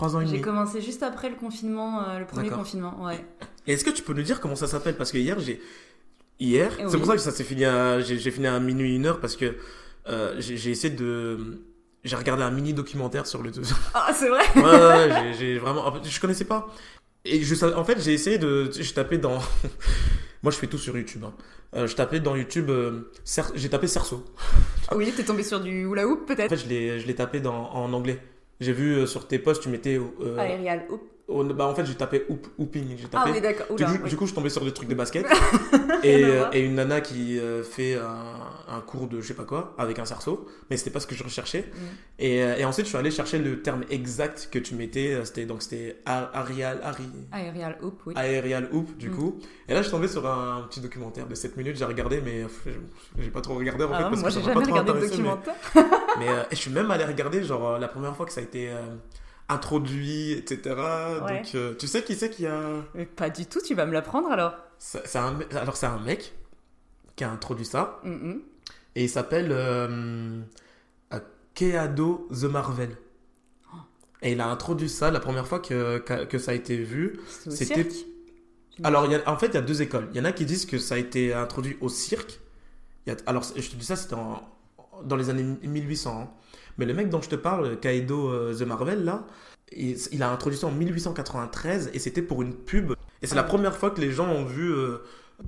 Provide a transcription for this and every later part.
Trois ans et J'ai commencé juste après le confinement, euh, le premier D'accord. confinement, ouais. Et est-ce que tu peux nous dire comment ça s'appelle? Parce que hier, j'ai. Hier, Eh c'est pour ça que ça s'est fini à. J'ai j'ai fini à minuit, une heure, parce que euh, j'ai j'ai essayé de. J'ai regardé un mini documentaire sur le. Ah, c'est vrai? Ouais, ouais, ouais, j'ai- j'ai vraiment. En fait, je connaissais pas. Et je, en fait, j'ai essayé de. Je tapais dans. Moi, je fais tout sur YouTube. hein. Euh, je tapais dans YouTube. euh, Cer- J'ai tapé cerceau. Oui, t'es tombé sur du hula hoop En peut-être fait, je l'ai je l'ai tapé dans, en anglais. J'ai vu euh, sur tes posts, tu mettais. euh, Aérial hoop. Bah, en fait, j'ai tapé hoop, hooping. J'ai Ah tapé. oui, d'accord. du, coup, oui. du coup, je tombais sur des trucs de basket. et, euh, et une nana qui euh, fait un, un cours de je sais pas quoi avec un cerceau. Mais c'était pas ce que je recherchais. Mm. Et, euh, et ensuite, je suis allé chercher le terme exact que tu mettais. C'était donc c'était aerial, Aérial hoop, oui. aerial hoop, du Mm. coup. Et là, je suis tombé sur un, petit documentaire de 7 minutes. J'ai regardé, mais j'ai- pas trop regardé en fait. Ah, parce moi, que j'ai m'a jamais pas trop regardé de mais- documentaire. mais et je suis même allé regarder, genre, la première fois que ça a été introduit, etc. Ouais. Donc, euh, tu sais qui c'est qui a. Mais pas du tout, tu vas me l'apprendre alors. c'est- un... Alors, c'est un mec qui a introduit ça. Mhm. Et il s'appelle euh, euh, Keado The Marvel. Et il a introduit ça la première fois que, que, ça a été vu. C'était-. Alors, il y a- en fait, il y a deux écoles. Il y en a qui disent que ça a été introduit au cirque. Il y a- alors, je te dis ça, c'était en- dans les années 1800. hein. Mais le mec dont je te parle, Kaido euh, The Marvel, là, il, il a introduit ça en 1893 et c'était pour une pub. Et c'est la Ah. première fois que les gens ont vu euh,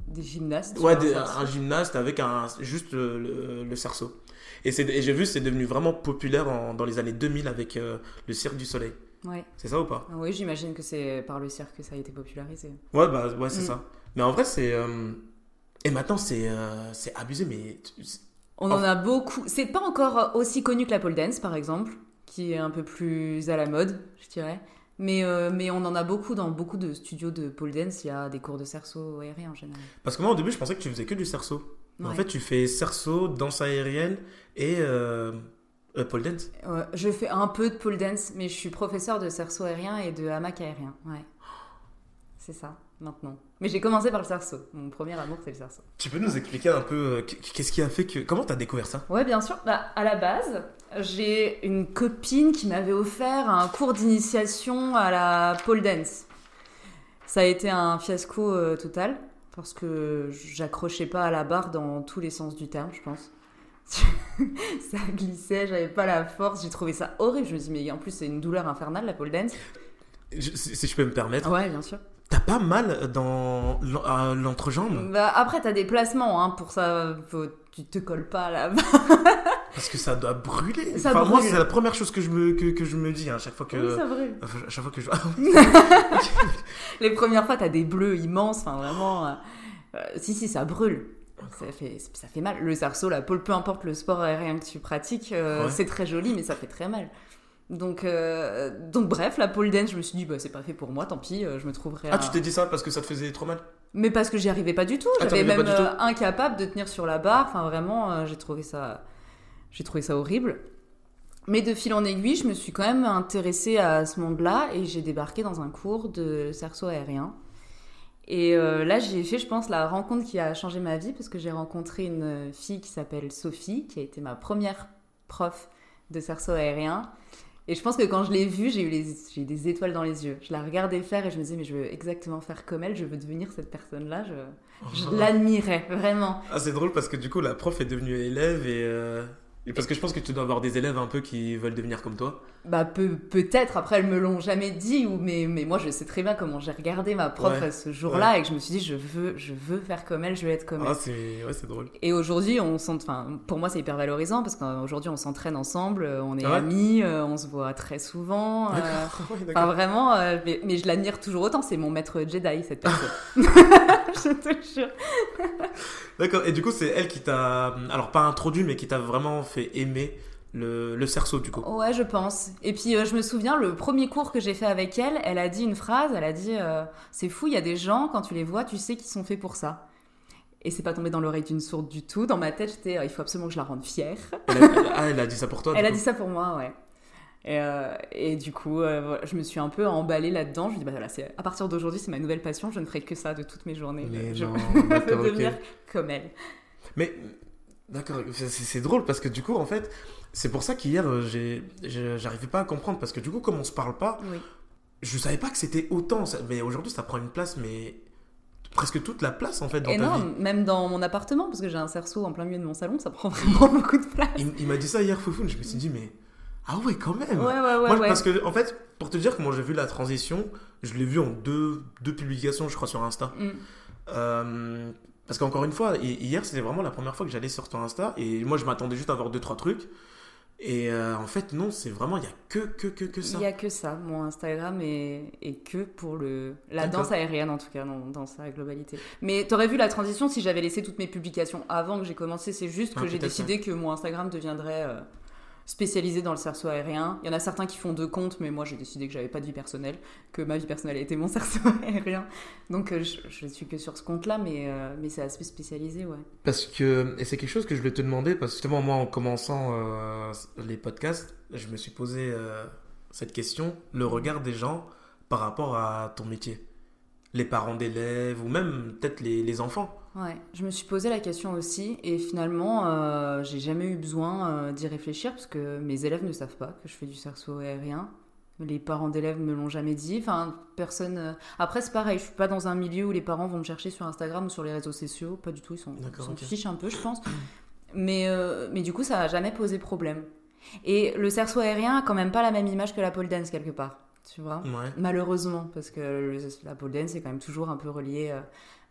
Des gymnastes. ouais, des- un gymnaste avec un, juste le, cerceau. Et, j'ai vu, c'est devenu vraiment populaire en- dans les années 2000 avec euh, le Cirque du Soleil. Ouais. C'est ça ou pas? Oui, j'imagine que c'est par le cirque que ça a été popularisé. Ouais, bah, ouais, c'est Mm. ça. Mais en vrai, c'est. euh, Et maintenant, c'est euh, c'est abusé, mais. On Oh. en a beaucoup. C'est pas encore aussi connu que la pole dance, par exemple, qui est un peu plus à la mode, je dirais. Mais, euh, mais on en a beaucoup dans beaucoup de studios de pole dance. Il y a des cours de cerceau aérien en général. Parce que moi, au début, je pensais que tu faisais que du cerceau. En fait, tu fais cerceau, danse aérienne et. Euh, euh, pole dance. Ouais, je fais un peu de pole dance, mais je suis professeur de cerceau aérien et de hamac aérien. Ouais. C'est ça, maintenant. Mais j'ai commencé par le cerceau. Mon premier amour, c'est le cerceau. Tu peux nous expliquer un peu euh, qu'est-ce qui a fait que. Comment t'as découvert ça? Ouais, bien sûr. Bah, à la base, j'ai une copine qui m'avait offert un cours d'initiation à la pole dance. Ça a été un fiasco euh, total parce que j'accrochais pas à la barre dans tous les sens du terme, je pense. ça glissait, j'avais pas la force, j'ai trouvé ça horrible. Je me dis, mais en plus, c'est une douleur infernale la pole dance. Je- si je peux me permettre. Ouais, bien sûr. T'as pas mal dans à l'entrejambe? Bah, après, t'as des placements, hein, pour ça, faut- tu te colles pas à la barre. Parce que ça doit brûler. Ça enfin, moi, c'est la première chose que je me, que, que je me dis hein, à chaque fois que. Oui, ça brûle. à chaque fois que je. Les premières fois, t'as des bleus immenses, enfin vraiment. euh, euh, si, si, ça brûle. Ça fait, ça fait mal. Le cerceau, la pole, peu importe le sport aérien que tu pratiques, euh, Ouais. c'est très joli, mais ça fait très mal. Donc, euh, donc bref, la pole dance, je me suis dit, bah, c'est pas fait pour moi, tant pis, euh, je me trouverai Ah, tu t'es dit ça parce que ça te faisait trop mal Mais parce que j'y arrivais pas du tout. Ah, J'avais même euh, incapable de tenir sur la barre. Enfin, vraiment, j'ai trouvé ça, j'ai trouvé ça horrible. Mais de fil en aiguille, je me suis quand même intéressée à ce monde-là et j'ai débarqué dans un cours de cerceau aérien. Et là, j'ai fait, je pense, la rencontre qui a changé ma vie parce que j'ai rencontré une fille qui s'appelle Sophie, qui a été ma première prof de cerceau aérien. Et je pense que quand je l'ai vue, j'ai eu, les, j'ai eu des étoiles dans les yeux. Je la regardais faire et je me disais, mais je veux exactement faire comme elle, je veux devenir cette personne-là. Je, je l'admirais, vraiment. Ah, c'est drôle parce que du coup, la prof est devenue élève et. euh, et parce que je pense que tu dois avoir des élèves un peu qui veulent devenir comme toi. Bah, peut, peut-être, après, elles me l'ont jamais dit, ou, mais, mais moi, je sais très bien comment j'ai regardé ma prof Ouais. ce jour-là et que je me suis dit, je veux, je veux faire comme elle, je veux être comme Ah, elle. c'est ouais, c'est drôle. Et aujourd'hui, on enfin, pour moi, c'est hyper valorisant parce qu'aujourd'hui, on s'entraîne ensemble, euh, on est Ah ouais amis, euh, on se voit très souvent. euh, D'accord. Enfin, d'accord. vraiment, euh, mais, mais je l'admire toujours autant. C'est mon maître Jedi, cette personne. je te jure. D'accord. Et du coup, c'est elle qui t'a. Alors, pas introduit, mais qui t'a vraiment fait aimer le, le cerceau, du coup. Ouais, je pense. Et puis, euh, je me souviens, le premier cours que j'ai fait avec elle, elle a dit une phrase. Elle a dit euh, C'est fou, il y a des gens, quand tu les vois, tu sais qu'ils sont faits pour ça. Et c'est pas tombé dans l'oreille d'une sourde du tout. Dans ma tête, j'étais euh, Il faut absolument que je la rende fière. Elle a, elle- ah, elle a dit ça pour toi. Elle a coup. dit ça pour moi, ouais. Et, euh, et du coup, euh, voilà, je me suis un peu emballée là-dedans. Je me dis, bah voilà, c'est- à partir d'aujourd'hui, c'est ma nouvelle passion. Je ne ferai que ça de toutes mes journées. Mais je non, veux devenir comme elle. Mais D'accord, c'est c'est drôle parce que du coup, en fait, c'est pour ça qu'hier, euh, j'ai- j'arrivais pas à comprendre parce que du coup, comme on se parle pas, Oui. je savais pas que c'était autant. Mais aujourd'hui, ça prend une place, mais presque toute la place en fait dans Et ta non, vie. même dans mon appartement, parce que j'ai un cerceau en plein milieu de mon salon, ça prend vraiment beaucoup de place. Il, il m'a dit ça hier, Foufoune. Je me suis dit, mais ah ouais, quand même. Ouais, ouais, ouais. Moi, ouais. parce que en fait, pour te dire comment j'ai vu la transition, je l'ai vu en deux, deux publications, je crois, sur Insta. Mm. Euh, parce qu'encore une fois, hi- hier, c'était vraiment la première fois que j'allais sur ton Insta. Et moi, je m'attendais juste à voir deux, trois trucs. Et euh, en fait, non, c'est vraiment, il y a que, que, que, que ça. Il y a que ça. Mon Instagram est, est que pour le la danse aérienne en tout cas dans, dans sa globalité. Mais t'aurais vu la transition si j'avais laissé toutes mes publications avant que j'ai commencé. C'est juste que Ah, j'ai décidé que mon Instagram deviendrait euh, spécialisé dans le cerceau aérien. Il y en a certains qui font deux comptes, mais moi j'ai décidé que j'avais pas de vie personnelle, que ma vie personnelle était mon cerceau aérien. Donc euh, je, je suis que sur ce compte-là, mais euh, mais c'est assez spécialisé, ouais. Parce que, et c'est quelque chose que je voulais te demander, parce que justement, moi, en commençant euh, les podcasts, je me suis posé cette question, le regard des gens par rapport à ton métier. Les parents d'élèves, ou même peut-être les, les enfants. Ouais, je me suis posé la question aussi et finalement, euh, j'ai jamais eu besoin euh, d'y réfléchir parce que mes élèves ne savent pas que je fais du cerceau aérien. Les parents d'élèves me l'ont jamais dit. Enfin, personne. euh, Après, c'est pareil, je suis pas dans un milieu où les parents vont me chercher sur Instagram ou sur les réseaux sociaux. Pas du tout, ils s'en fichent un peu, je pense. Mais, mais du coup, ça a jamais posé problème. Et le cerceau aérien a quand même pas la même image que la pole dance quelque part. Tu vois Ouais. Malheureusement, parce que le- la pole dance est quand même toujours un peu relié.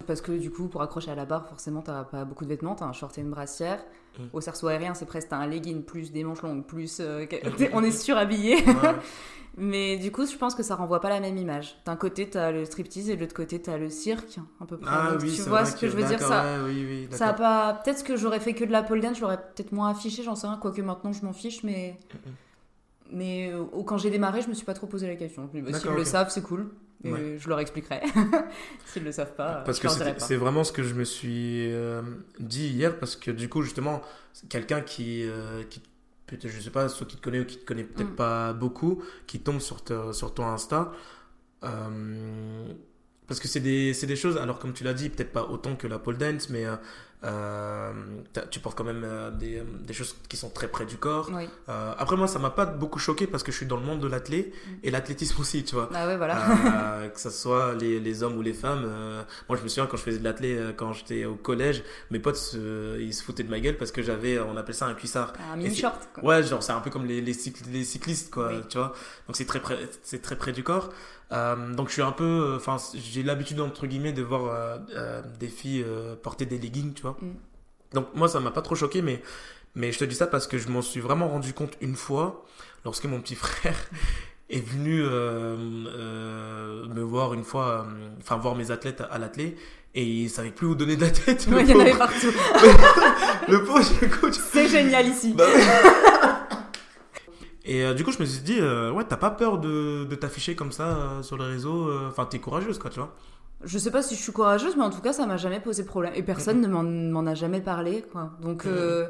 Parce que du coup, pour accrocher à la barre, forcément, t'as pas beaucoup de vêtements, t'as un short et une brassière. Mm. Au cerceau aérien, c'est presque un legging plus des manches longues, plus. euh, Mm. on est surhabillé. Ouais. Mais du coup, je pense que ça renvoie pas la même image. D'un côté, t'as le striptease et de l'autre côté, t'as le cirque, à peu près. Ah Donc, oui, tu vois ce que je veux dire ça, ouais, oui, oui, ça a pas. Peut-être que j'aurais fait que de la pole dance, je l'aurais peut-être moins affiché, j'en sais rien. Quoique maintenant, je m'en fiche, mais. Mhm. Mais euh, quand j'ai démarré, je me suis pas trop posé la question. Bah, S'ils D'accord, le savent, c'est cool. Ouais. je leur expliquerai. S'ils le savent pas, Parce je que c'est vraiment ce que je me suis euh, dit hier, parce que du coup, justement, quelqu'un qui, euh, qui peut-être, je sais pas, soit qui te connaît ou qui te connaît peut-être Mm. pas beaucoup, qui tombe sur, te- sur ton Insta. euh, parce que c'est des, c'est des choses, alors comme tu l'as dit, peut-être pas autant que la pole dance, mais euh, tu portes quand même euh, des, euh, des choses qui sont très près du corps. Oui. Euh, après, moi, ça m'a pas beaucoup choqué parce que je suis dans le monde de l'athlé Mm. et l'athlétisme aussi, tu vois. Ah ouais, voilà. Euh, que ce soit les, les hommes ou les femmes. euh, moi, je me souviens quand je faisais de l'athlé, quand j'étais au collège, mes potes, ils se foutaient de ma gueule parce que j'avais, on appelle ça un cuissard. un et mini c'est- short. quoi. Ouais, genre, c'est un peu comme les, les, cycl- les cyclistes, quoi, Oui. tu vois. Donc, c'est très près, c'est très près du corps. Euh, donc, je suis un peu, enfin, j'ai l'habitude, entre guillemets, de voir euh, euh, des filles euh, porter des leggings, tu vois. Mm. Donc, moi, ça m'a pas trop choqué, mais, mais je te dis ça parce que je m'en suis vraiment rendu compte une fois lorsque mon petit frère est venu euh, euh, me voir une fois, euh, enfin, voir mes athlètes à, à l'athlé. Et il savait plus où donner de la tête. Ouais, il y en avait partout. Le pauvre, coach. C'est génial ici. Bah. Et euh, du coup, je me suis dit, euh, ouais, t'as pas peur de, de t'afficher comme ça euh, sur les réseaux Enfin, t'es courageuse, quoi, tu vois. Je sais pas si je suis courageuse, mais en tout cas, ça m'a jamais posé problème. Et personne ne m'en- a jamais parlé, quoi. Donc, euh,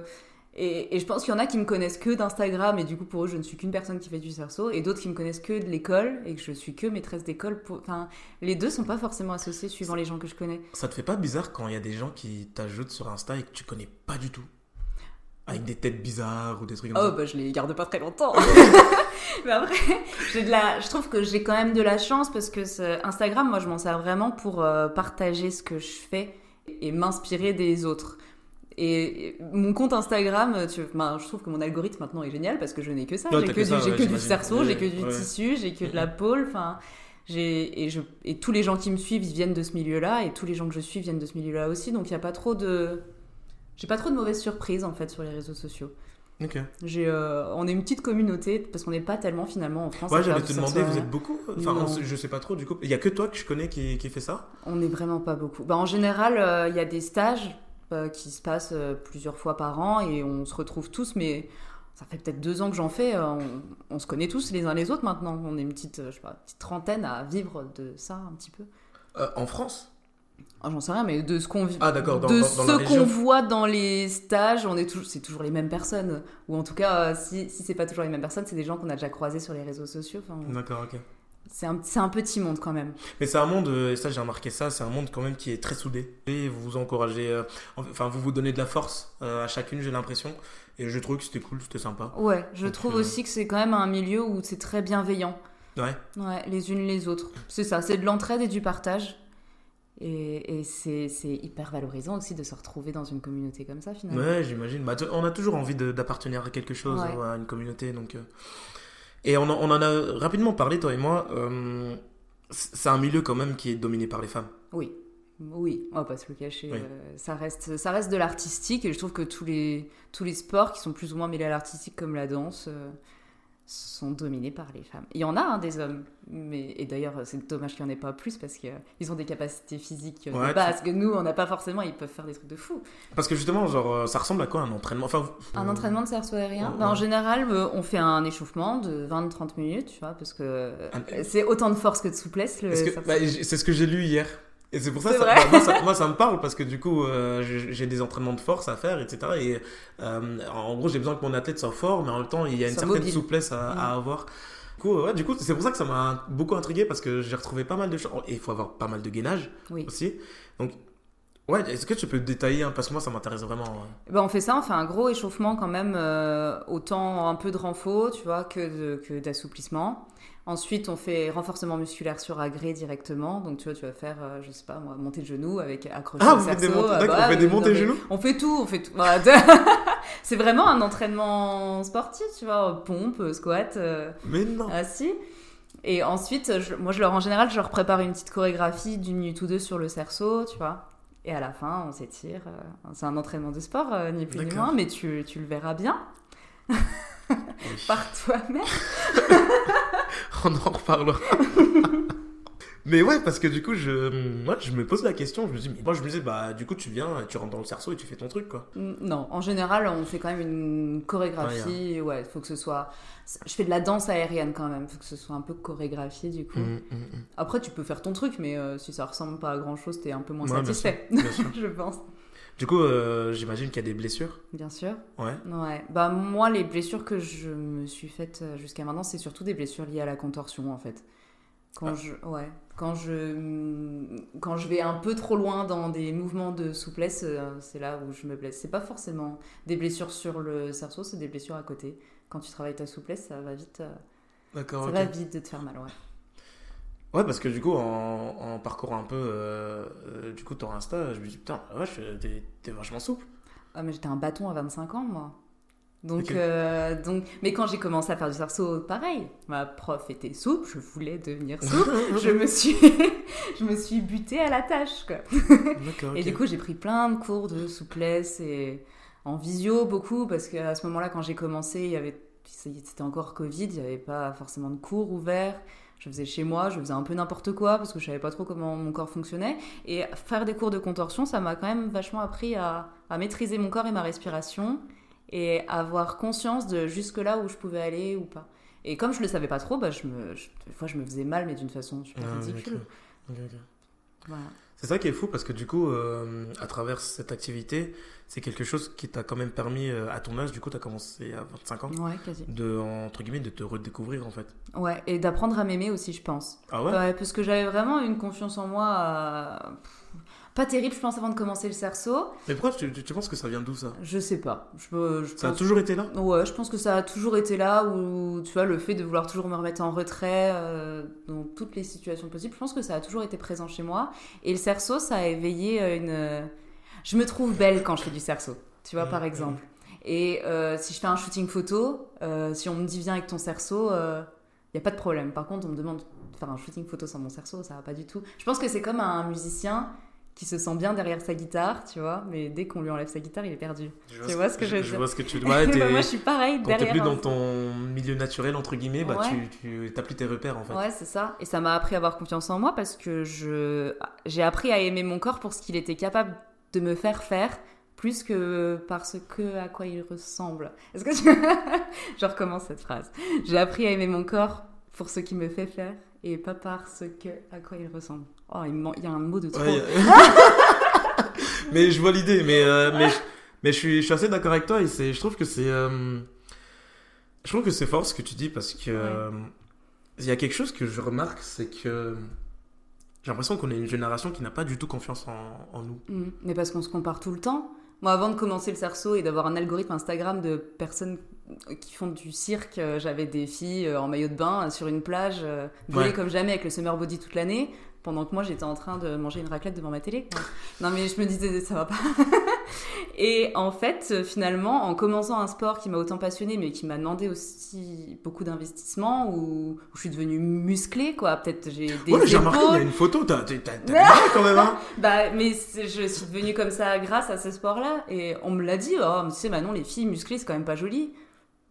et, et je pense qu'il y en a qui me connaissent que d'Instagram, et du coup, pour eux, je ne suis qu'une personne qui fait du cerceau, et d'autres qui me connaissent que de l'école, et que je suis que maîtresse d'école. Pour... Enfin, les deux sont pas forcément associés suivant les gens que je connais. Ça te fait pas bizarre quand il y a des gens qui t'ajoutent sur Insta et que tu connais pas du tout? Avec des têtes bizarres ou des trucs comme Oh, ça bah, je les garde pas très longtemps. mais après, j'ai de la... je trouve que j'ai quand même de la chance parce que ce- Instagram, moi, je m'en sers vraiment pour euh, partager ce que je fais et m'inspirer des autres. Et mon compte Instagram, tu... ben, je trouve que mon algorithme maintenant est génial parce que je n'ai que ça. J'ai que, que du, ouais, que du j'imagine. cerceau, j'ai que du ouais. tissu, j'ai que de la pôle. Enfin, et, je... et tous les gens qui me suivent, viennent de ce milieu-là et tous les gens que je suis viennent de ce milieu-là aussi. Donc il n'y a pas trop de. J'ai pas trop de mauvaises surprises en fait sur les réseaux sociaux. Ok. J'ai, euh, on est une petite communauté parce qu'on n'est pas tellement finalement en France. Ouais, j'allais te demander, vous êtes beaucoup Enfin, on je sais pas trop, du coup. Il y a que toi que je connais qui, qui fait ça? On n'est vraiment pas beaucoup. Bah, en général, euh, il y a des stages euh, qui se passent euh, plusieurs fois par an et on se retrouve tous, mais ça fait peut-être deux ans que j'en fais. on, on se connaît tous les uns les autres maintenant. On est une petite, je sais pas, petite trentaine à vivre de ça un petit peu. En France? Ah, J'en sais rien, mais de ce qu'on vit- Ah, de dans- ce qu'on voit dans les stages, on est toujours, c'est toujours les mêmes personnes. Ou en tout cas, euh, si, si c'est pas toujours les mêmes personnes, c'est des gens qu'on a déjà croisés sur les réseaux sociaux. Enfin, D'accord, ok. C'est un, un petit monde quand même. Mais c'est un monde, euh, et ça j'ai remarqué ça, c'est un monde quand même qui est très soudé. Et vous vous encouragez, euh, enfin vous vous donnez de la force euh, à chacune, j'ai l'impression. Et je trouve que c'était cool, c'était sympa. Ouais, je Donc, trouve euh, aussi que c'est quand même un milieu où c'est très bienveillant. Ouais. Ouais, les unes les autres. C'est ça, c'est de l'entraide et du partage. Et, et c'est c'est hyper valorisant aussi de se retrouver dans une communauté comme ça finalement. Ouais, j'imagine. Bah, on a toujours envie d'appartenir à quelque chose, Ouais. à une communauté. Donc, euh. Et on en, on en a rapidement parlé, toi et moi. euh, C'est un milieu quand même qui est dominé par les femmes. Oui, oui, on va pas se le cacher. Oui. euh, ça, reste, ça reste de l'artistique et je trouve que tous les, tous les sports qui sont plus ou moins mêlés à l'artistique comme la danse sont dominés par les femmes. Il y en a hein, des hommes, mais, et d'ailleurs c'est dommage qu'il n'y en ait pas plus parce qu'ils ont des capacités physiques euh, Ouais, de base que nous on n'a pas forcément, ils peuvent faire des trucs de fou. Parce que justement, genre, euh, ça ressemble à quoi un entraînement? Enfin, vous- Un entraînement de cerceau aérien? Ouais. Ben, En général, euh, on fait un échauffement de 20-30 minutes, tu vois, parce que euh, Un- c'est autant de force que de souplesse. Le que- bah, c'est ce que j'ai lu hier. Et c'est pour ça, ça- bah, moi, ça, moi, ça me parle parce que du coup, euh, j'ai des entraînements de force à faire, etc. Et euh, en gros, j'ai besoin que mon athlète soit fort, mais en même temps, il y a une certaine mobile. souplesse à, à avoir. Du coup, ouais, du coup, c'est pour ça que ça m'a beaucoup intrigué parce que j'ai retrouvé pas mal de choses. Et il faut avoir pas mal de gainage Oui. aussi. Donc, ouais, est-ce que tu peux détailler hein, Parce que moi, ça m'intéresse vraiment. ouais. Ben, on fait ça, on fait un gros échauffement quand même, euh, autant un peu de renfort, tu vois, que de- que d'assouplissement. Ensuite, on fait renforcement musculaire sur agré directement. Donc, tu vois, tu vas faire, euh, je sais pas moi, monter de genoux avec accrocher Ah, des cerceau. Ah, bah, on fait des montées genoux On fait tout, on fait tout. Voilà. C'est vraiment un entraînement sportif, tu vois, pompe, squat, euh, Mais non assis. Et ensuite, je- moi, je leur, en général, je leur prépare une petite chorégraphie d'une minute ou deux sur le cerceau, tu vois. Et à la fin, on s'étire. euh, c'est un entraînement de sport, euh, ni plus ni moins, mais tu, tu le verras bien. par toi-même. On en reparlera. mais ouais, parce que du coup, je, moi, je me pose la question. Je me dis, mais moi, je me disais, bah, du coup, tu viens, tu rentres dans le cerceau et tu fais ton truc, quoi. Non, en général, on fait quand même une chorégraphie. Ouais, il faut que ce soit. Je fais de la danse aérienne quand même. Faut que ce soit un peu chorégraphié du coup. Mm, mm, mm. Après, tu peux faire ton truc, mais euh, si ça ressemble pas à grand chose, t'es un peu moins Ouais, bien satisfait. sûr, bien sûr. je pense. Du coup, euh, j'imagine qu'il y a des blessures. Bien sûr. Ouais. Ouais. Bah, moi, les blessures que je me suis faites euh, jusqu'à maintenant, c'est surtout des blessures liées à la contorsion en fait. Quand Ah. je, ouais, quand je, quand je vais un peu trop loin dans des mouvements de souplesse, euh, c'est là où je me blesse. C'est pas forcément des blessures sur le cerceau, c'est des blessures à côté. Quand tu travailles ta souplesse, ça va vite, D'accord. ça va vite de te faire mal, ouais. Ouais, parce que du coup, en, en parcourant un peu, euh, euh, du coup, ton Insta, je me dis, putain, la vache, t'es t'es vachement souple. Ah, mais j'étais un bâton à 25 ans, moi. Donc, euh, donc, mais quand j'ai commencé à faire du cerceau, pareil. Ma prof était souple, je voulais devenir souple. je me suis, je me suis butée à la tâche, quoi. D'accord. Et du coup, j'ai pris plein de cours de souplesse et en visio beaucoup parce qu'à ce moment-là, quand j'ai commencé, il y avait, c'était encore Covid, il n'y avait pas forcément de cours ouverts. Je faisais chez moi, je faisais un peu n'importe quoi parce que je savais pas trop comment mon corps fonctionnait. Et faire des cours de contorsion, ça m'a quand même vachement appris à, à maîtriser mon corps et ma respiration et avoir conscience de jusque là où je pouvais aller ou pas. Et comme je le savais pas trop, bah, je me, je- des fois je me faisais mal, mais d'une façon super Ah, ridicule. ok. Ok, ok. Voilà. C'est ça qui est fou parce que du coup, euh, à travers cette activité, c'est quelque chose qui t'a quand même permis, euh, à ton âge, du coup, t'as commencé à 25 ans, Ouais, quasi. de, entre guillemets, de te redécouvrir en fait. Ouais, et d'apprendre à m'aimer aussi, je pense. Ah ouais? Ouais, parce que j'avais vraiment une confiance en moi euh, pff, pas terrible, je pense, avant de commencer le cerceau. Mais pourquoi tu, tu- tu penses que ça vient d'où ça? Je sais pas. Je, me- je Ça a toujours été là? Ouais, je pense que ça a toujours été là, où tu vois, le fait de vouloir toujours me remettre en retrait euh, dans toutes les situations possibles, je pense que ça a toujours été présent chez moi. Et le cerceau, ça a éveillé euh, une. Je me trouve belle quand je fais du cerceau, tu vois, par exemple. Et euh, si je fais un shooting photo, euh, si on me dit viens avec ton cerceau, il n'y a pas de problème. Par contre, on me demande de faire un shooting photo sans mon cerceau, ça va pas du tout. Je pense que c'est comme un musicien qui se sent bien derrière sa guitare, tu vois, mais dès qu'on lui enlève sa guitare, il est perdu. Tu vois ce que je veux Je dire vois ce que tu t'es- Bah, moi, je suis pareil Quand t'es plus dans ton milieu naturel, entre guillemets, bah, Ouais. tu, t'as plus tes repères en fait. Ouais, c'est ça. Et ça m'a appris à avoir confiance en moi parce que je j'ai appris à aimer mon corps pour ce qu'il était capable de me faire faire plus que par ce que à quoi il ressemble. Est-ce que tu... je recommence cette phrase? J'ai appris à aimer mon corps pour ce qu'il me fait faire et pas par ce que à quoi il ressemble. Oh, il, man- il y a un mot de trop. Ouais, y a- mais je vois l'idée, mais, euh, mais, je, mais je, suis, je suis assez d'accord avec toi et je trouve que c'est. euh, je trouve que c'est fort ce que tu dis parce que. euh, il y a quelque chose que je remarque, c'est que j'ai l'impression qu'on est une génération qui n'a pas du tout confiance en, en nous. Mm. Mais parce qu'on se compare tout le temps. Moi, avant de commencer le cerceau et d'avoir un algorithme Instagram de personnes qui font du cirque, euh, j'avais des filles euh, en maillot de bain euh, sur une plage, volées Ouais. comme jamais avec le summer body toute l'année, pendant que moi j'étais en train de manger une raclette devant ma télé. quoi. Non, mais je me disais, ça va pas. et en fait, euh, finalement, en commençant un sport qui m'a autant passionné, mais qui m'a demandé aussi beaucoup d'investissement, où, où je suis devenue musclée, quoi. Peut-être j'ai des Ouais, j'ai remarqué, il y a une photo, t'as quand même, hein Bah, mais je suis devenue comme ça grâce à ce sport-là. Et on me l'a dit, oh, tu sais, Manon, les filles musclées, c'est quand même pas joli.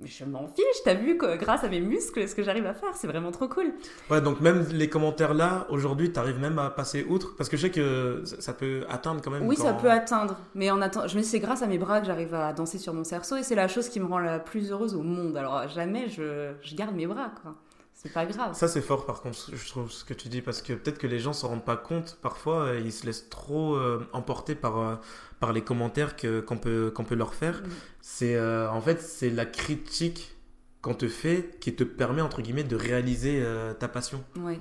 Je m'en fiche, t'as vu, que grâce à mes muscles, ce que j'arrive à faire, c'est vraiment trop cool. Ouais, donc même les commentaires là, aujourd'hui, t'arrives même à passer outre? Parce que je sais que ça peut atteindre quand même. Oui, quand- ça peut atteindre. Mais en attend... je me dis, c'est grâce à mes bras que j'arrive à danser sur mon cerceau. Et c'est la chose qui me rend la plus heureuse au monde. Alors, jamais je, je garde mes bras, quoi. C'est pas grave. Ça, c'est fort par contre, je trouve ce que tu dis, parce que peut-être que les gens s'en rendent pas compte. Parfois, euh, ils se laissent trop euh, emporter par, euh, par les commentaires qu'on peut, qu'on peut leur faire. C'est euh, En fait, c'est la critique qu'on te fait qui te permet, entre guillemets, de réaliser ta passion. Ouais.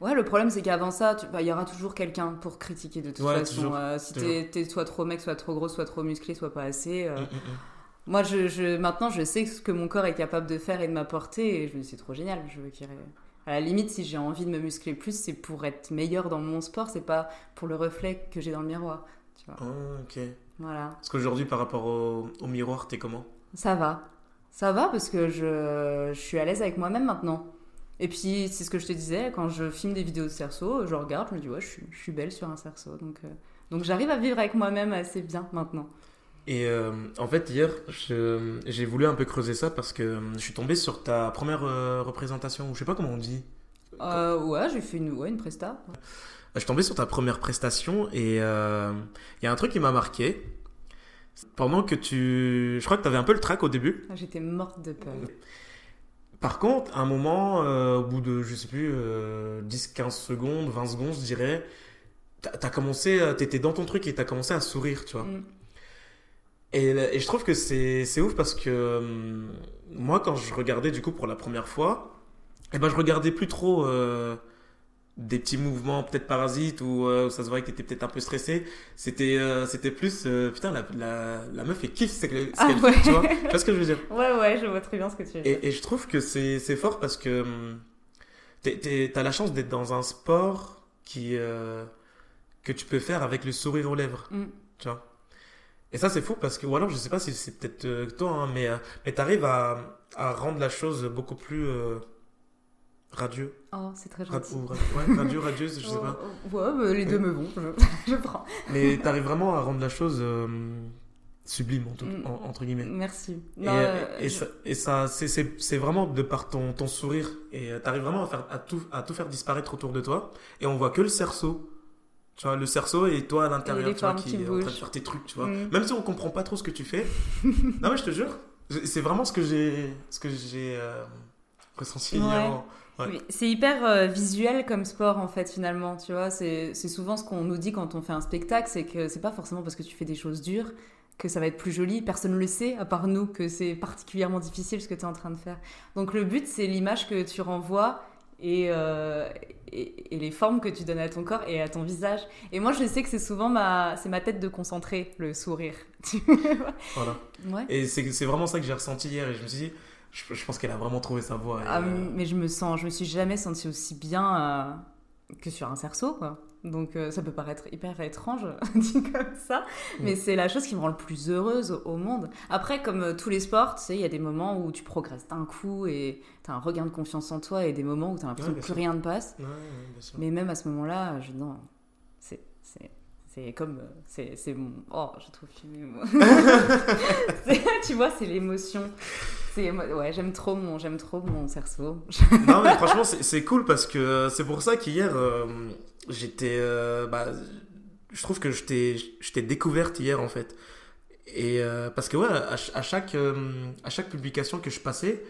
Ouais, le problème c'est qu'avant ça, bah, il y aura toujours quelqu'un pour critiquer de toute Ouais, façon. toujours, si t'es soit trop mec, soit trop gros, soit trop musclé, soit pas assez. Mm, mm, mm. Moi, je, je- maintenant, je sais ce que mon corps est capable de faire et de m'apporter, et je me dis, c'est trop génial. Je veux qu'il À la limite, si j'ai envie de me muscler plus, c'est pour être meilleur dans mon sport, c'est pas pour le reflet que j'ai dans le miroir. Tu vois. Ah, ok. Voilà. Parce qu'aujourd'hui, par rapport au, au miroir, t'es comment? Ça va. Ça va parce que je, je suis à l'aise avec moi-même maintenant. Et puis, c'est ce que je te disais, quand je filme des vidéos de cerceau, je regarde, je me dis, ouais, je suis, je suis belle sur un cerceau. Donc, euh, donc j'arrive à vivre avec moi-même assez bien maintenant. Et euh, en fait, hier, j'ai voulu un peu creuser ça parce que euh, je suis tombé sur ta première euh, représentation, ou je sais pas comment on dit. Euh, ouais, j'ai fait une, ouais, une presta. Je suis tombé sur ta première prestation et il y a un truc qui m'a marqué. Pendant que tu. Je crois que tu avais un peu le trac au début. Ah, J'étais morte de peur. Par contre, à un moment, au bout de, je sais plus, euh, 10-15 secondes, 20 secondes, je dirais, t'as as commencé, t'étais dans ton truc et t'as commencé à sourire, tu vois. Mm. Et, et je trouve que c'est ouf parce que hum, moi, quand je regardais du coup pour la première fois, eh ben, je regardais plus trop euh, des petits mouvements peut-être parasites ou euh, où ça se voyait que t'étais peut-être un peu stressé. C'était euh, c'était plus, putain, la, la, la meuf, elle kiffe ce qu'elle Ah ouais. fait, tu vois. Tu vois ce que je veux dire? Ouais, ouais, je vois très bien ce que tu veux dire. et, et je trouve que c'est fort parce que hum, t'as la chance d'être dans un sport qui, que tu peux faire avec le sourire aux lèvres. Mm. Tu vois? Et ça, c'est fou parce que, ou alors, je sais pas si c'est peut-être euh, toi, hein, mais, euh, mais t'arrives à, à rendre la chose beaucoup plus euh, radieux. Oh, c'est très Rad- gentil. ou rad- ouais, radieux, radieuse, je sais pas. Oh, Ouais, bah, les deux me vont, je, je prends. Mais t'arrives vraiment à rendre la chose euh, sublime, en tout- Mm. en- entre guillemets. Merci. Et, Non, euh, et je- ça, ça c'est- c'est c'est vraiment de par ton, ton sourire. Et t'arrives vraiment à, faire, à, tout, à tout faire disparaître autour de toi. Et on voit que le cerceau. Tu vois, le cerceau et toi à l'intérieur, tu vois, qui, qui est en train de faire tes trucs, tu vois. Mm. Même si on comprend pas trop ce que tu fais. non, mais je te jure, c'est vraiment ce que j'ai ce que j'ai euh, ressenti Ouais. C'est hyper euh, visuel comme sport en fait finalement, tu vois. C'est c'est souvent ce qu'on nous dit quand on fait un spectacle, c'est que c'est pas forcément parce que tu fais des choses dures que ça va être plus joli. Personne ne le sait à part nous que c'est particulièrement difficile ce que tu es en train de faire. Donc le but c'est l'image que tu renvoies et, euh, et, et les formes que tu donnes à ton corps et à ton visage. Et moi je sais que c'est souvent ma, c'est ma tête de concentré, le sourire. Voilà. ouais. Et c'est c'est vraiment ça que j'ai ressenti hier. Et je me suis dit, je, je pense qu'elle a vraiment trouvé sa voix. et, Ah, euh, mais je me sens, je me suis jamais sentie aussi bien euh, que sur un cerceau, quoi. Donc euh, ça peut paraître hyper étrange dit comme ça, mais Mm. c'est la chose qui me rend le plus heureuse au- monde. Après, comme euh, tous les sports, tu sais, il y a des moments où tu progresses d'un coup et tu as un regain de confiance en toi et des moments où tu as l'impression Ouais, que plus rien ne passe. ouais, ouais. Mais même à ce moment-là, je non, c'est c'est comme euh, c'est c'est mon oh, je trouve filmé moi. Tu vois, c'est l'émotion. C'est ouais, j'aime trop mon j'aime trop mon cerceau. non mais franchement c'est c'est cool parce que euh, c'est pour ça qu'hier euh, j'étais euh, bah, je trouve que je t'ai je t'ai découverte hier en fait et euh, parce que ouais à, ch- à chaque à chaque publication que je passais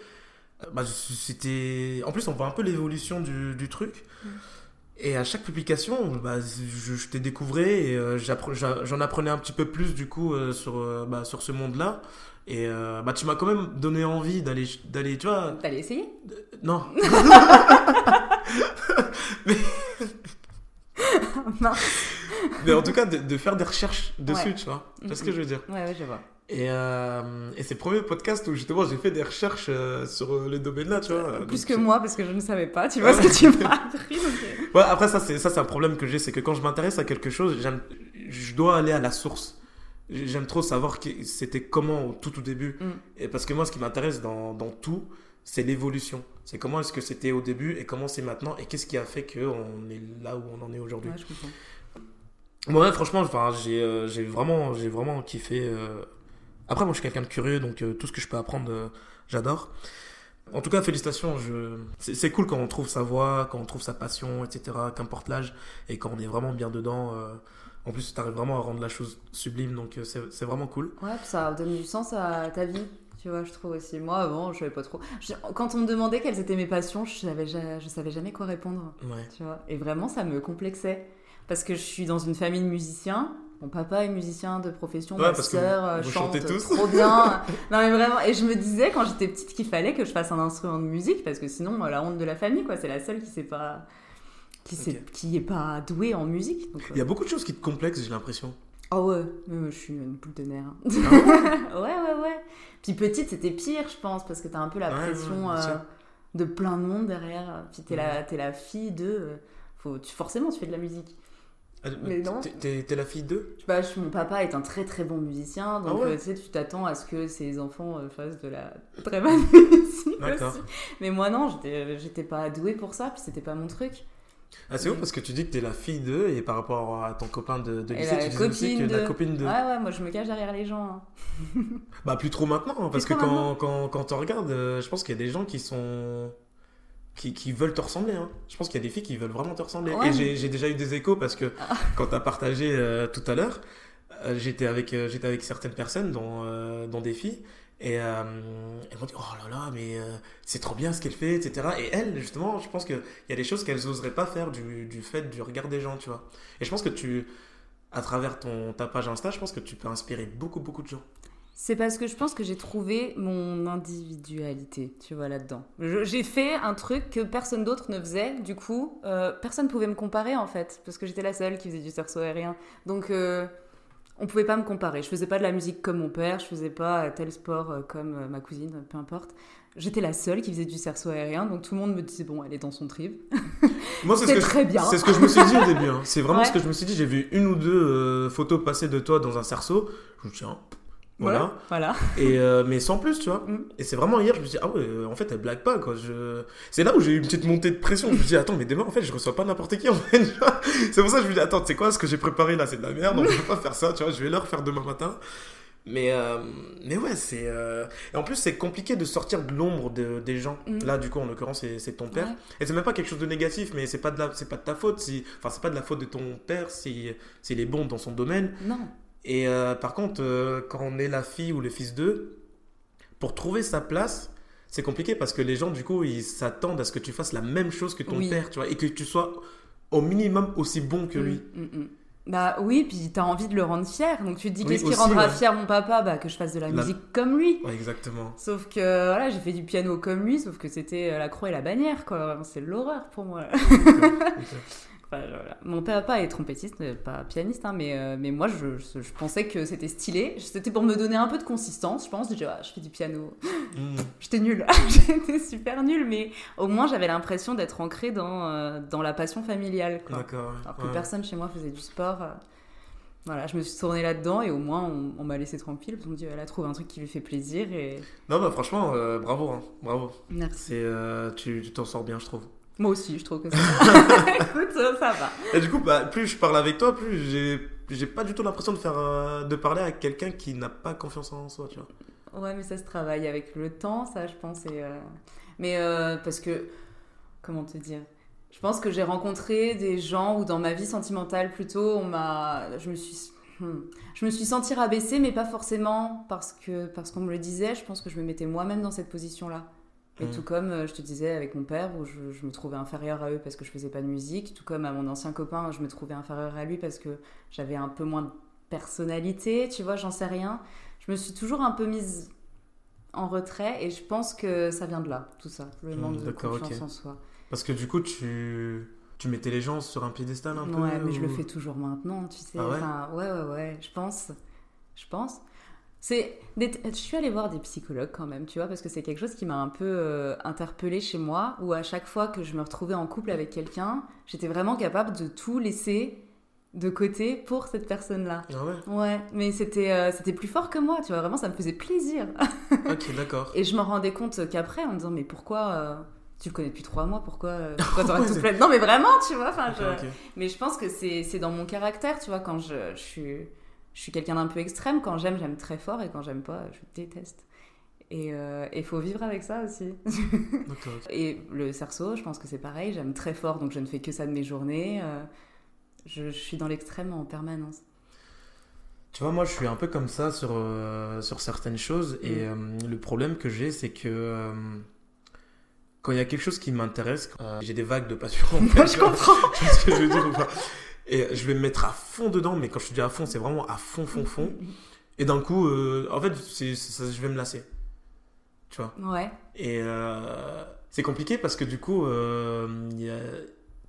bah, c'était en plus on voit un peu l'évolution du, du truc Mm. Et à chaque publication, bah, je, je t'ai découvert et euh, j'en apprenais un petit peu plus du coup euh, sur, euh, bah, sur ce monde-là. Et bah, tu m'as quand même donné envie d'aller, d'aller, tu vois, T'allais essayer? non, Mince. mais en tout cas de, de faire des recherches dessus, Ouais. tu vois. Vois ce que je veux dire? Ouais, ouais, je vois. Et, euh, et c'est le premier podcast où justement j'ai fait des recherches euh, sur euh, le domaine-là, tu vois. Plus Donc, que moi, parce que je ne savais pas. Tu vois ce que tu m'as appris. donc, euh, Ouais, après ça c'est ça c'est un problème que j'ai, c'est que quand je m'intéresse à quelque chose, j'aime, je dois aller à la source. J'aime trop savoir que c'était comment au tout tout début. Mm. Et parce que moi ce qui m'intéresse dans, dans tout, c'est l'évolution. C'est comment est-ce que c'était au début et comment c'est maintenant et qu'est-ce qui a fait qu'on est là où on en est aujourd'hui. Ouais, je comprends. Ouais, franchement, enfin, j'ai euh, j'ai vraiment, j'ai vraiment kiffé. Après, moi, je suis quelqu'un de curieux, donc euh, tout ce que je peux apprendre, euh, j'adore. En tout cas, félicitations. Je... C'est cool quand on trouve sa voie, quand on trouve sa passion, etc. Qu'importe l'âge, et quand on est vraiment bien dedans. euh. En plus, tu arrives vraiment à rendre la chose sublime, donc c'est vraiment cool. Ouais, ça donne du sens à ta vie. Tu vois, je trouve aussi. Moi, avant, je savais pas trop. Je- Quand on me demandait quelles étaient mes passions, je savais, ja- je savais jamais quoi répondre. Ouais. Tu vois. Et vraiment, ça me complexait. Parce que je suis dans une famille de musiciens. Mon papa est musicien de profession, Ouais, ma sœur euh, chante chantez tous. trop bien. non mais vraiment, et je me disais quand j'étais petite qu'il fallait que je fasse un instrument de musique parce que sinon euh, la honte de la famille quoi, c'est la seule qui sait pas qui sait, Ok. qui est pas douée en musique. Donc, euh, Il y a beaucoup de choses qui te complexent, j'ai l'impression. Oh ouais, mais je suis une boule de nerfs. Ah ouais, ouais, ouais. Puis petite, c'était pire, je pense, parce que t'as un peu la Ouais, pression euh, de plein de monde derrière. Puis t'es la, t'es la fille de. euh, Faut, tu, forcément, tu fais de la musique. Ah, Mais non. t'es- la fille d'eux? Je sais pas, je- mon papa est un très très bon musicien, donc Ah ouais? euh, tu sais, tu t'attends à ce que ses enfants euh, fassent de la très bonne musique aussi. Mais moi, non, j'étais j'étais pas douée pour ça, puis c'était pas mon truc. Ah, c'est ouf parce que tu dis que t'es la fille d'eux, et par rapport à ton copain de, de lycée, tu disais aussi que copine la de- copine de. Ouais, ouais, moi je me cache derrière les gens. hein. Bah plus trop maintenant, hein, parce Plus que quand, maintenant. quand, quand on regarde, euh, je pense qu'il y a des gens qui sont... Qui, qui veulent te ressembler. Hein. Je pense qu'il y a des filles qui veulent vraiment te ressembler. Ouais. Et j'ai- j'ai déjà eu des échos parce que Ah. quand tu as partagé euh, tout à l'heure, euh, j'étais avec, euh, j'étais avec certaines personnes, dont, dont des filles, et elles m'ont dit Oh là là, mais c'est trop bien ce qu'elle fait, etc. Et elles, justement, je pense qu'il y a des choses qu'elles n'oseraient pas faire du, du fait du regard des gens, tu vois. Et je pense que tu, à travers ton, ta page Insta, je pense que tu peux inspirer beaucoup, beaucoup de gens. C'est parce que je pense que j'ai trouvé mon individualité, tu vois, là-dedans. Je- J'ai fait un truc que personne d'autre ne faisait, du coup, euh, personne pouvait me comparer en fait, parce que j'étais la seule qui faisait du cerceau aérien. Donc, euh, on pouvait pas me comparer. Je faisais pas de la musique comme mon père, je faisais pas tel sport euh, comme euh, ma cousine, peu importe. J'étais la seule qui faisait du cerceau aérien, donc tout le monde me disait, bon, elle est dans son trip. Moi, c'est ce, que je- très bien. c'est ce que je me suis dit au début. hein. C'est vraiment Ouais. ce que je me suis dit. J'ai vu une ou deux euh, photos passer de toi dans un cerceau. Je me suis dit, voilà. Voilà. Et, euh, mais sans plus, tu vois. Mm. Et c'est vraiment hier, je me suis dit, ah ouais, euh, en fait, elle blague pas, quoi. Je... C'est là où j'ai eu une petite montée de pression. Je me suis dit, attends, mais demain, en fait, je reçois pas n'importe qui, en fait. c'est pour ça que je me dis, attends, tu sais quoi, ce que j'ai préparé là, c'est de la merde. On peut pas faire ça, tu vois. Je vais leur faire demain matin. Mais, euh, mais ouais, c'est. euh, Et en plus, c'est compliqué de sortir de l'ombre de- des gens. Mm. Là, du coup, en l'occurrence, c'est ton père. Ouais. Et c'est même pas quelque chose de négatif, mais c'est pas de la, c'est pas de ta faute. Si, enfin, c'est pas de la faute de ton père si, s'il est bon dans son domaine. Non. Et euh, par contre, euh, quand on est la fille ou le fils d'eux, pour trouver sa place, c'est compliqué parce que les gens, du coup, ils s'attendent à ce que tu fasses la même chose que ton Oui. père, tu vois, et que tu sois au minimum aussi bon que lui. Mm, mm, mm. Bah oui, puis t'as envie de le rendre fier. Donc tu te dis Oui, qu'est-ce qui rendra ouais. fier mon papa? Bah que je fasse de la La- musique comme lui. Ouais, exactement. Sauf que voilà, j'ai fait du piano comme lui, sauf que c'était euh, la croix et la bannière, quoi. C'est l'horreur pour moi. voilà. Mon papa est trompettiste, euh, pas pianiste, hein, mais, euh, mais moi je, je- je pensais que c'était stylé. C'était pour me donner un peu de consistance, je pense. Je ah, je fais du piano. Mm. J'étais nulle, j'étais super nulle, mais au moins j'avais l'impression d'être ancrée dans, euh, dans la passion familiale. Quoi. Alors que Ouais. personne chez moi faisait du sport. euh, Voilà, je me suis tournée là-dedans et au moins on, on m'a laissé tranquille. On me dit, elle a trouvé un truc qui lui fait plaisir et Non, bah franchement, bravo, hein, bravo. merci. C'est, tu tu t'en sors bien, je trouve. Moi aussi, je trouve que ça va. Écoute, ça va. Et du coup, bah, plus je parle avec toi, plus j'ai, j'ai pas du tout l'impression de faire, euh, de parler à quelqu'un qui n'a pas confiance en soi, tu vois. Ouais, mais ça se travaille avec le temps, ça, je pense. et, euh, Mais euh, parce que, comment te dire Je pense que j'ai rencontré des gens où dans ma vie sentimentale, plutôt, on m'a, je me suis, hmm, je me suis sentie rabaissée, mais pas forcément parce que parce qu'on me le disait. Je pense que je me mettais moi-même dans cette position-là. Et Mm. tout comme euh, je te disais avec mon père, où je, je me trouvais inférieure à eux parce que je faisais pas de musique, tout comme à mon ancien copain, je me trouvais inférieure à lui parce que j'avais un peu moins de personnalité, tu vois, j'en sais rien. Je me suis toujours un peu mise en retrait et je pense que ça vient de là, tout ça, le Mm, manque de confiance en soi. Parce que du coup, tu, tu mettais les gens sur un piédestal un peu Ouais, mais je le fais toujours maintenant, tu sais. Ah ouais Enfin, ouais, ouais, ouais, je pense. Je pense. C'est des- Je suis allée voir des psychologues quand même, tu vois, parce que c'est quelque chose qui m'a un peu euh, interpellée chez moi, où à chaque fois que je me retrouvais en couple avec quelqu'un, j'étais vraiment capable de tout laisser de côté pour cette personne-là. Ah ouais? Ouais, mais c'était euh, c'était plus fort que moi, tu vois, vraiment ça me faisait plaisir. Ok, d'accord. Et je me rendais compte qu'après, en me disant, mais pourquoi euh, tu le connais depuis trois mois, pourquoi, euh, pourquoi t'aurais tout Non, mais vraiment, tu vois, enfin, je- mais je pense que c'est c'est dans mon caractère, tu vois, quand je, je suis, je suis quelqu'un d'un peu extrême, quand j'aime, j'aime très fort, et quand j'aime pas, je déteste. Et il faut vivre avec ça aussi. Et le cerceau, je pense que c'est pareil, j'aime très fort, donc je ne fais que ça de mes journées. euh, je, je suis dans l'extrême en permanence. Tu vois, moi, je suis un peu comme ça sur, euh, sur certaines choses. Et euh, le problème que j'ai, c'est que euh, quand il y a quelque chose qui m'intéresse, euh, j'ai des vagues de passion. en fait, je comprends. Ce que je veux dire ou pas? Et je vais me mettre à fond dedans, mais quand je te dis à fond, c'est vraiment à fond, fond, fond. Et d'un coup, euh, en fait, je vais me lasser. Tu vois? Ouais. Et euh, c'est compliqué parce que du coup, euh, il y a-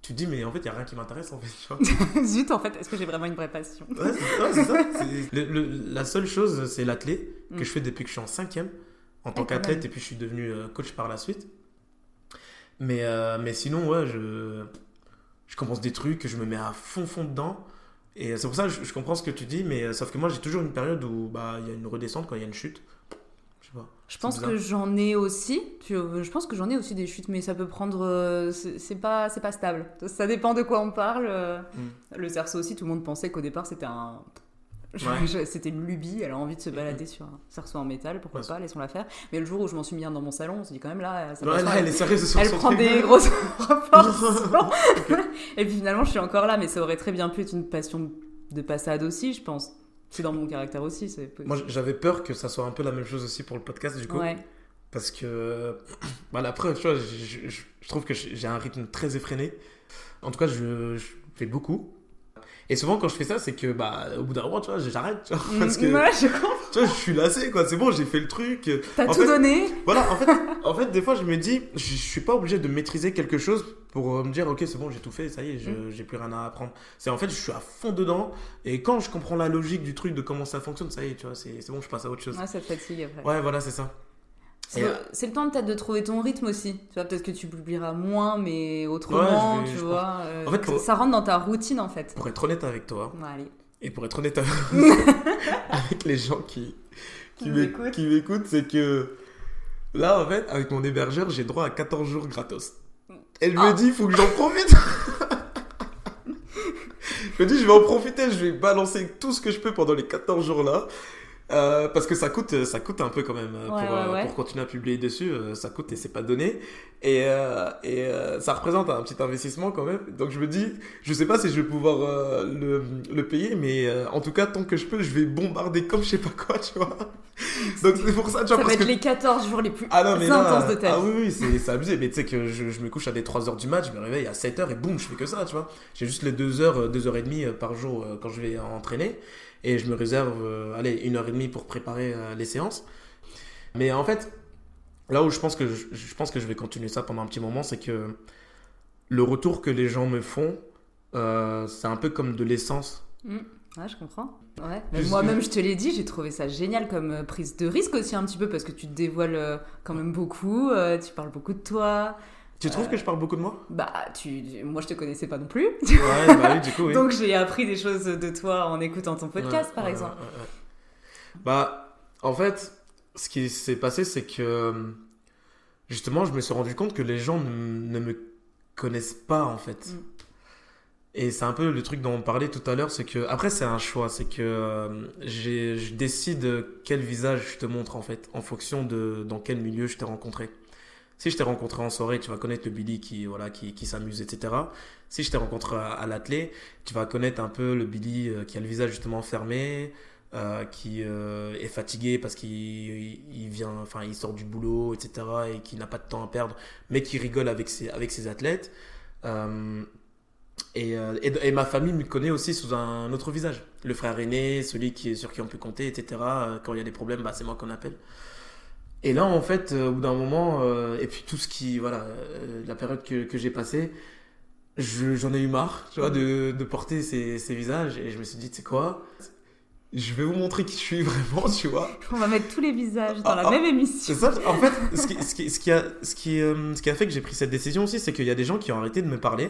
tu te dis, mais en fait, il n'y a rien qui m'intéresse, en fait. Tu vois Zut, en fait, est-ce que j'ai vraiment une vraie passion? Ouais, c'est ça. Le- le- la seule chose, c'est l'athlé que Mm. je fais depuis que je suis en cinquième en tant qu'athlète et puis je suis devenu coach par la suite. Mais, mais sinon, ouais, je, je commence des trucs, je me mets à fond, fond dedans. Et c'est pour ça que je, je comprends ce que tu dis, mais euh, sauf que moi, j'ai toujours une période où bah, il y a une redescente quand il y a une chute. Je sais pas. Je pense bizarre. que j'en ai aussi. Je pense que j'en ai aussi des chutes, mais ça peut prendre. euh, C'est pas, c'est pas stable. Ça dépend de quoi on parle. euh. Le cerceau aussi, tout le monde pensait qu'au départ c'était un. Ouais. C'était une lubie, elle a envie de se balader sur un cerceau en métal, pourquoi Ouais, pas, laissons-la faire. Mais le jour où je m'en suis mis un dans mon salon, on s'est dit quand même là, ça Ouais, là, elle est sérieuse sur Elle son prend truc. des grosses proportions. Et puis finalement, je suis encore là, mais ça aurait très bien pu être une passion de passade aussi, je pense. C'est dans mon caractère aussi. Moi, j'avais peur que ça soit un peu la même chose aussi pour le podcast, du coup. Parce que, bah, la preuve, tu vois, je, je- je trouve que j'ai un rythme très effréné. En tout cas, je, je fais beaucoup. Et souvent, quand je fais ça, c'est que, bah, au bout d'un moment, tu vois, j'arrête, tu vois. Parce que, Mm, Ouais, je comprends. tu vois, je suis lassé, quoi. C'est bon, j'ai fait le truc. T'as tout fait- donné. Voilà, en fait, en fait, des fois, je me dis, je, je suis pas obligé de maîtriser quelque chose pour euh, me dire, ok, c'est bon, j'ai tout fait, ça y est, Mm. j'ai plus rien à apprendre. C'est en fait, je suis à fond dedans. Et quand je comprends la logique du truc, de comment ça fonctionne, ça y est, tu vois, c'est c'est bon, je passe à autre chose. Ouais, ça te fatigue après. Ouais, voilà, c'est ça. C'est le- euh, temps peut-être de trouver ton rythme aussi. Tu vois, peut-être que tu publieras moins, mais autrement, Ouais, je vais- tu vois. euh, En fait, pour- Ça rentre dans ta routine en fait. Pour être honnête avec toi, Ouais, allez. et pour être honnête avec, les gens qui, qui Qui m'éc- m'écoutent. c'est que là, en fait, avec mon hébergeur, j'ai droit à 14 jours gratos. Et je me Ah. dis, il faut que j'en profite. je me dis, je vais en profiter, je vais balancer tout ce que je peux pendant les 14 jours-là. Euh, parce que ça coûte, ça coûte un peu quand même euh, Ouais, pour, euh, ouais, ouais. pour continuer à publier dessus. euh, ça coûte et c'est pas donné. Et, euh, et euh, ça représente un petit investissement quand même. Donc je me dis, je sais pas si je vais pouvoir euh, le, le payer, mais euh, en tout cas, tant que je peux, je vais bombarder comme je sais pas quoi, tu vois. Donc c'est pour ça, tu vois, Ça va parce être que. les 14 jours les plus Ah non, mais là, intenses de ta ah oui, oui, c'est abusé. Mais tu sais que je, je me couche à des 3h du match, je me réveille à 7h et boum, je fais que ça, tu vois. J'ai juste les 2h, 2h30 par jour euh, quand je vais entraîner. Et je me réserve, euh, allez, 1h30 pour préparer euh, les séances. Mais en fait, là où je pense que je, je pense que je vais continuer ça pendant un petit moment, c'est que le retour que les gens me font, euh, c'est un peu comme de l'essence. Mm. Ouais, je comprends. Ouais. Moi-même, je te l'ai dit, j'ai trouvé ça génial comme euh, prise de risque aussi un petit peu parce que tu te dévoiles quand même beaucoup, tu parles beaucoup de toi. Tu trouves que je parle beaucoup de moi? Bah, tu, moi, je te connaissais pas non plus. Ouais, bah oui, du coup, oui. Donc, j'ai appris des choses de toi en écoutant ton podcast, Ouais, par ouais, exemple. ouais. Bah, en fait, ce qui s'est passé, c'est que justement, je me suis rendu compte que les gens ne, ne me connaissent pas, en fait. Mm. Et c'est un peu le truc dont on parlait tout à l'heure, c'est que après c'est un choix, c'est que euh, je décide quel visage je te montre en fait, en fonction de dans quel milieu je t'ai rencontré. Si je t'ai rencontré en soirée, tu vas connaître le Billy qui voilà qui, qui s'amuse, etc. Si je t'ai rencontré à, à l'athlé, tu vas connaître un peu le Billy euh, qui a le visage justement fermé, euh, qui euh, est fatigué parce qu'il il vient, enfin, il sort du boulot, etc., et qui n'a pas de temps à perdre, mais qui rigole avec ses, avec ses athlètes. Euh, et, et, et, ma famille me connaît aussi sous un autre visage. Le frère aîné, celui qui sur qui on peut compter, etc. Quand il y a des problèmes, bah, c'est moi qu'on appelle. Et là, en fait, au bout d'un moment, et puis tout ce qui, voilà, la période que, que j'ai passée, j'en ai eu marre, tu vois, de, de porter ces, ces, visages. Et je me suis dit, tu sais quoi je vais vous montrer qui je suis vraiment, tu vois. On va mettre tous les visages dans la ah, même ah, émission. C'est ça, en fait, ce qui, ce qui, ce qui a, ce, qui, euh, ce qui a fait que j'ai pris cette décision aussi, c'est qu'il y a des gens qui ont arrêté de me parler.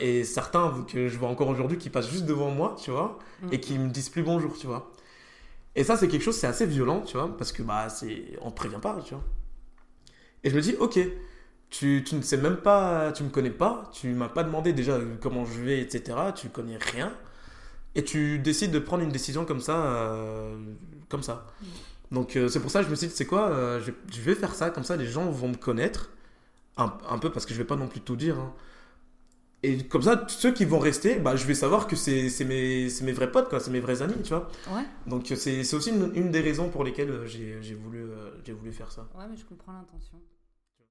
Et certains que je vois encore aujourd'hui qui passent juste devant moi, tu vois, mm. et qui me disent plus bonjour, tu vois. Et ça, c'est quelque chose, c'est assez violent, tu vois, parce que bah, c'est, on te prévient pas, tu vois. Et je me dis, ok, tu, tu ne sais même pas, tu me connais pas, tu m'as pas demandé déjà comment je vais, etc. Tu connais rien. Et tu décides de prendre une décision comme ça, euh, comme ça. Donc euh, c'est pour ça que je me suis dit, c'est quoi, euh, je, vais faire ça, comme ça les gens vont me connaître, un, un peu parce que je vais pas non plus tout dire. Hein. Et comme ça, ceux qui vont rester, bah, je vais savoir que c'est mes, mes vrais potes, quoi, c'est mes vrais amis, tu vois. Ouais. Donc c'est aussi une, une, des raisons pour lesquelles j'ai voulu, j'ai voulu faire ça. Ouais, mais je comprends l'intention.